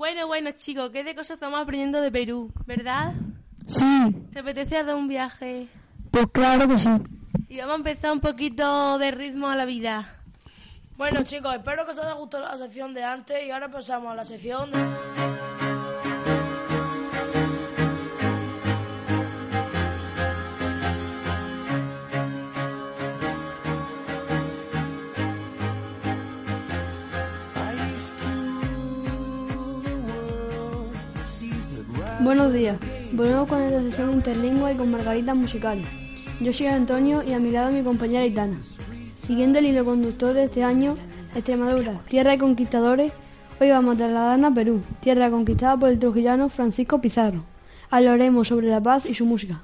Bueno, bueno, chicos, ¿qué de cosas estamos aprendiendo de Perú, verdad? Sí, ¿Te apetece hacer un viaje? pues claro que sí. Y vamos a empezar un poquito de ritmo a la vida. Bueno chicos, espero que os haya gustado la sección de antes y ahora pasamos a la sección de... Buenos días. Volvemos con esta sesión interlingua y con margaritas musicales. Yo soy Antonio y a mi lado mi compañera Itana. Siguiendo el hilo conductor de este año, Extremadura, tierra de conquistadores, hoy vamos a trasladarnos a Perú, tierra conquistada por el trujillano Francisco Pizarro. Hablaremos sobre la paz y su música.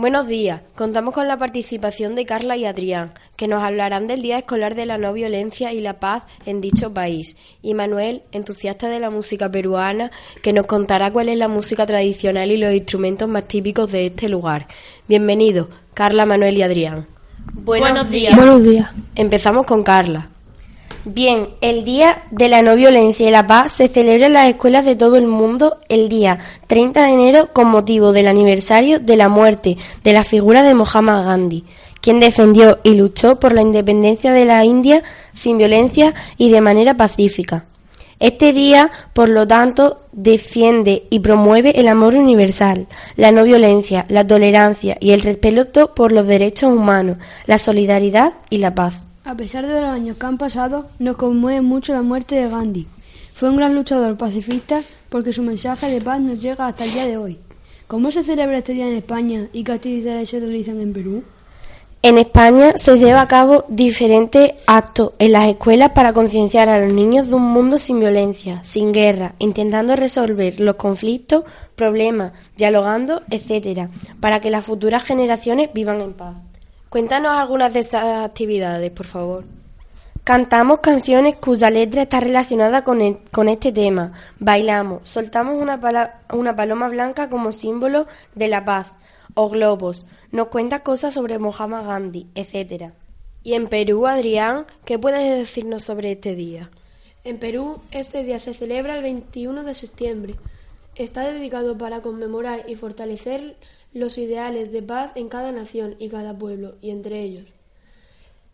Buenos días. Contamos con la participación de Carla y Adrián, que nos hablarán del Día Escolar de la No Violencia y la Paz en dicho país. Y Manuel, entusiasta de la música peruana, que nos contará cuál es la música tradicional y los instrumentos más típicos de este lugar. Bienvenidos, Carla, Manuel y Adrián. Buenos días. Buenos días. Empezamos con Carla. Bien, el Día de la No Violencia y la Paz se celebra en las escuelas de todo el mundo el día 30 de enero con motivo del aniversario de la muerte de la figura de Mohammad Gandhi, quien defendió y luchó por la independencia de la India sin violencia y de manera pacífica. Este día, por lo tanto, defiende y promueve el amor universal, la no violencia, la tolerancia y el respeto por los derechos humanos, la solidaridad y la paz. A pesar de los años que han pasado, nos conmueve mucho la muerte de Gandhi. Fue un gran luchador pacifista porque su mensaje de paz nos llega hasta el día de hoy. ¿Cómo se celebra este día en España y qué actividades se realizan en Perú? En España se lleva a cabo diferentes actos en las escuelas para concienciar a los niños de un mundo sin violencia, sin guerra, intentando resolver los conflictos, problemas, dialogando, etcétera, para que las futuras generaciones vivan en paz. Cuéntanos algunas de estas actividades, por favor. Cantamos canciones cuya letra está relacionada con, con este tema. Bailamos, soltamos una, una paloma blanca como símbolo de la paz. O globos. Nos cuenta cosas sobre Mohammad Gandhi, etcétera. Y en Perú, Adrián, ¿qué puedes decirnos sobre este día? En Perú, este día se celebra el 21 de septiembre. Está dedicado para conmemorar y fortalecer los ideales de paz en cada nación y cada pueblo, y entre ellos.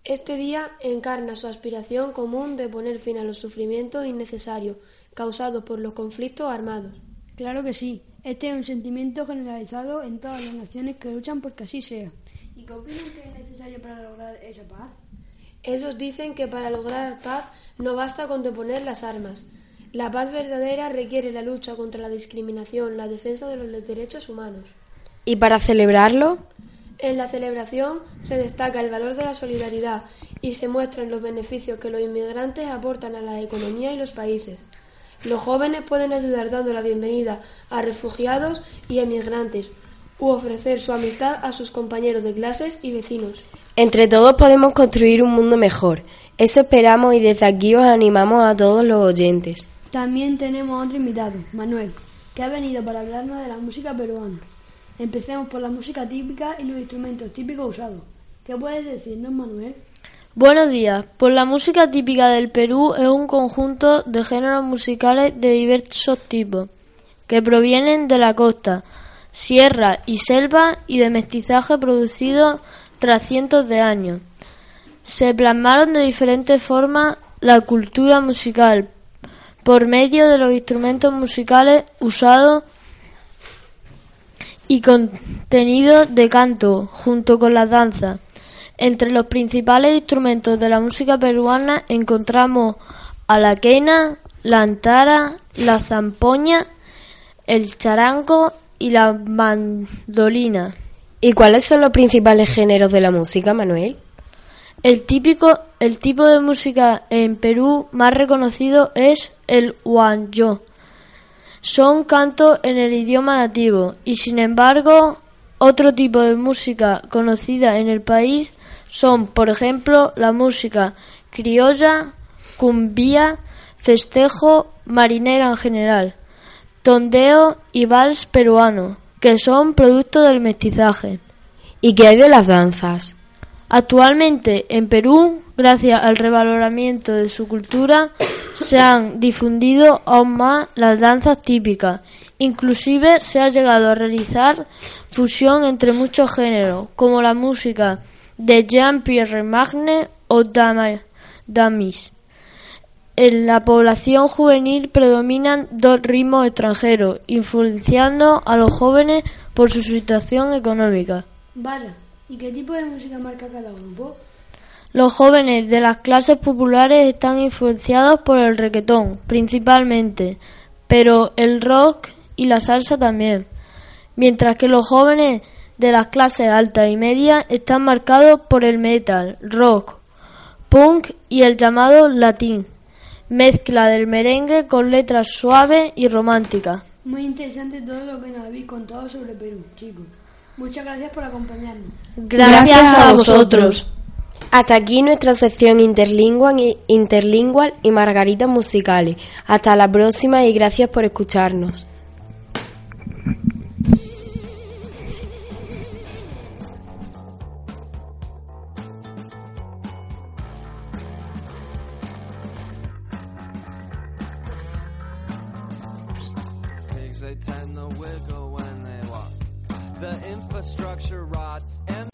Este día encarna su aspiración común de poner fin a los sufrimientos innecesarios causados por los conflictos armados. Claro que sí. Este es un sentimiento generalizado en todas las naciones que luchan porque así sea. ¿Y qué opinan que es necesario para lograr esa paz? Ellos dicen que para lograr paz no basta con deponer las armas. La paz verdadera requiere la lucha contra la discriminación, la defensa de los derechos humanos. ¿Y para celebrarlo? En la celebración se destaca el valor de la solidaridad y se muestran los beneficios que los inmigrantes aportan a la economía y los países. Los jóvenes pueden ayudar dando la bienvenida a refugiados y emigrantes u ofrecer su amistad a sus compañeros de clases y vecinos. Entre todos podemos construir un mundo mejor. Eso esperamos y desde aquí os animamos a todos los oyentes. También tenemos otro invitado, Manuel, que ha venido para hablarnos de la música peruana. Empecemos por la música típica y los instrumentos típicos usados. ¿Qué puedes decirnos, Manuel? Buenos días. Pues la música típica del Perú es un conjunto de géneros musicales de diversos tipos, que provienen de la costa, sierra y selva y de mestizaje producido tras cientos de años. Se plasmaron de diferentes formas la cultura musical por medio de los instrumentos musicales usados y contenido de canto junto con las danzas. Entre los principales instrumentos de la música peruana encontramos a la quena, la antara, la zampoña, el charango y la mandolina. ¿Y cuáles son los principales géneros de la música, Manuel? El típico, el tipo de música en Perú más reconocido es el huanyo. Son cantos en el idioma nativo y sin embargo otro tipo de música conocida en el país son, por ejemplo, la música criolla, cumbia, festejo, marinera en general, tondeo y vals peruano, que son producto del mestizaje. ¿Y qué hay de las danzas? Actualmente en Perú, gracias al revaloramiento de su cultura, se han difundido aún más las danzas típicas. Inclusive se ha llegado a realizar fusión entre muchos géneros, como la música de Jean-Pierre Magne o Damis. En la población juvenil predominan dos ritmos extranjeros, influenciando a los jóvenes por su situación económica. ¿Y qué tipo de música marca cada grupo? Los jóvenes de las clases populares están influenciados por el reggaetón, principalmente, pero el rock y la salsa también, mientras que los jóvenes de las clases altas y medias están marcados por el metal, rock, punk y el llamado latín mezcla del merengue con letras suaves y románticas. Muy interesante todo lo que nos habéis contado sobre Perú, chicos. Muchas gracias por acompañarnos. Gracias, a vosotros. Hasta aquí nuestra sección interlingual y, interlingual y margaritas musicales. Hasta la próxima y gracias por escucharnos. they tend to wiggle infrastructure rots and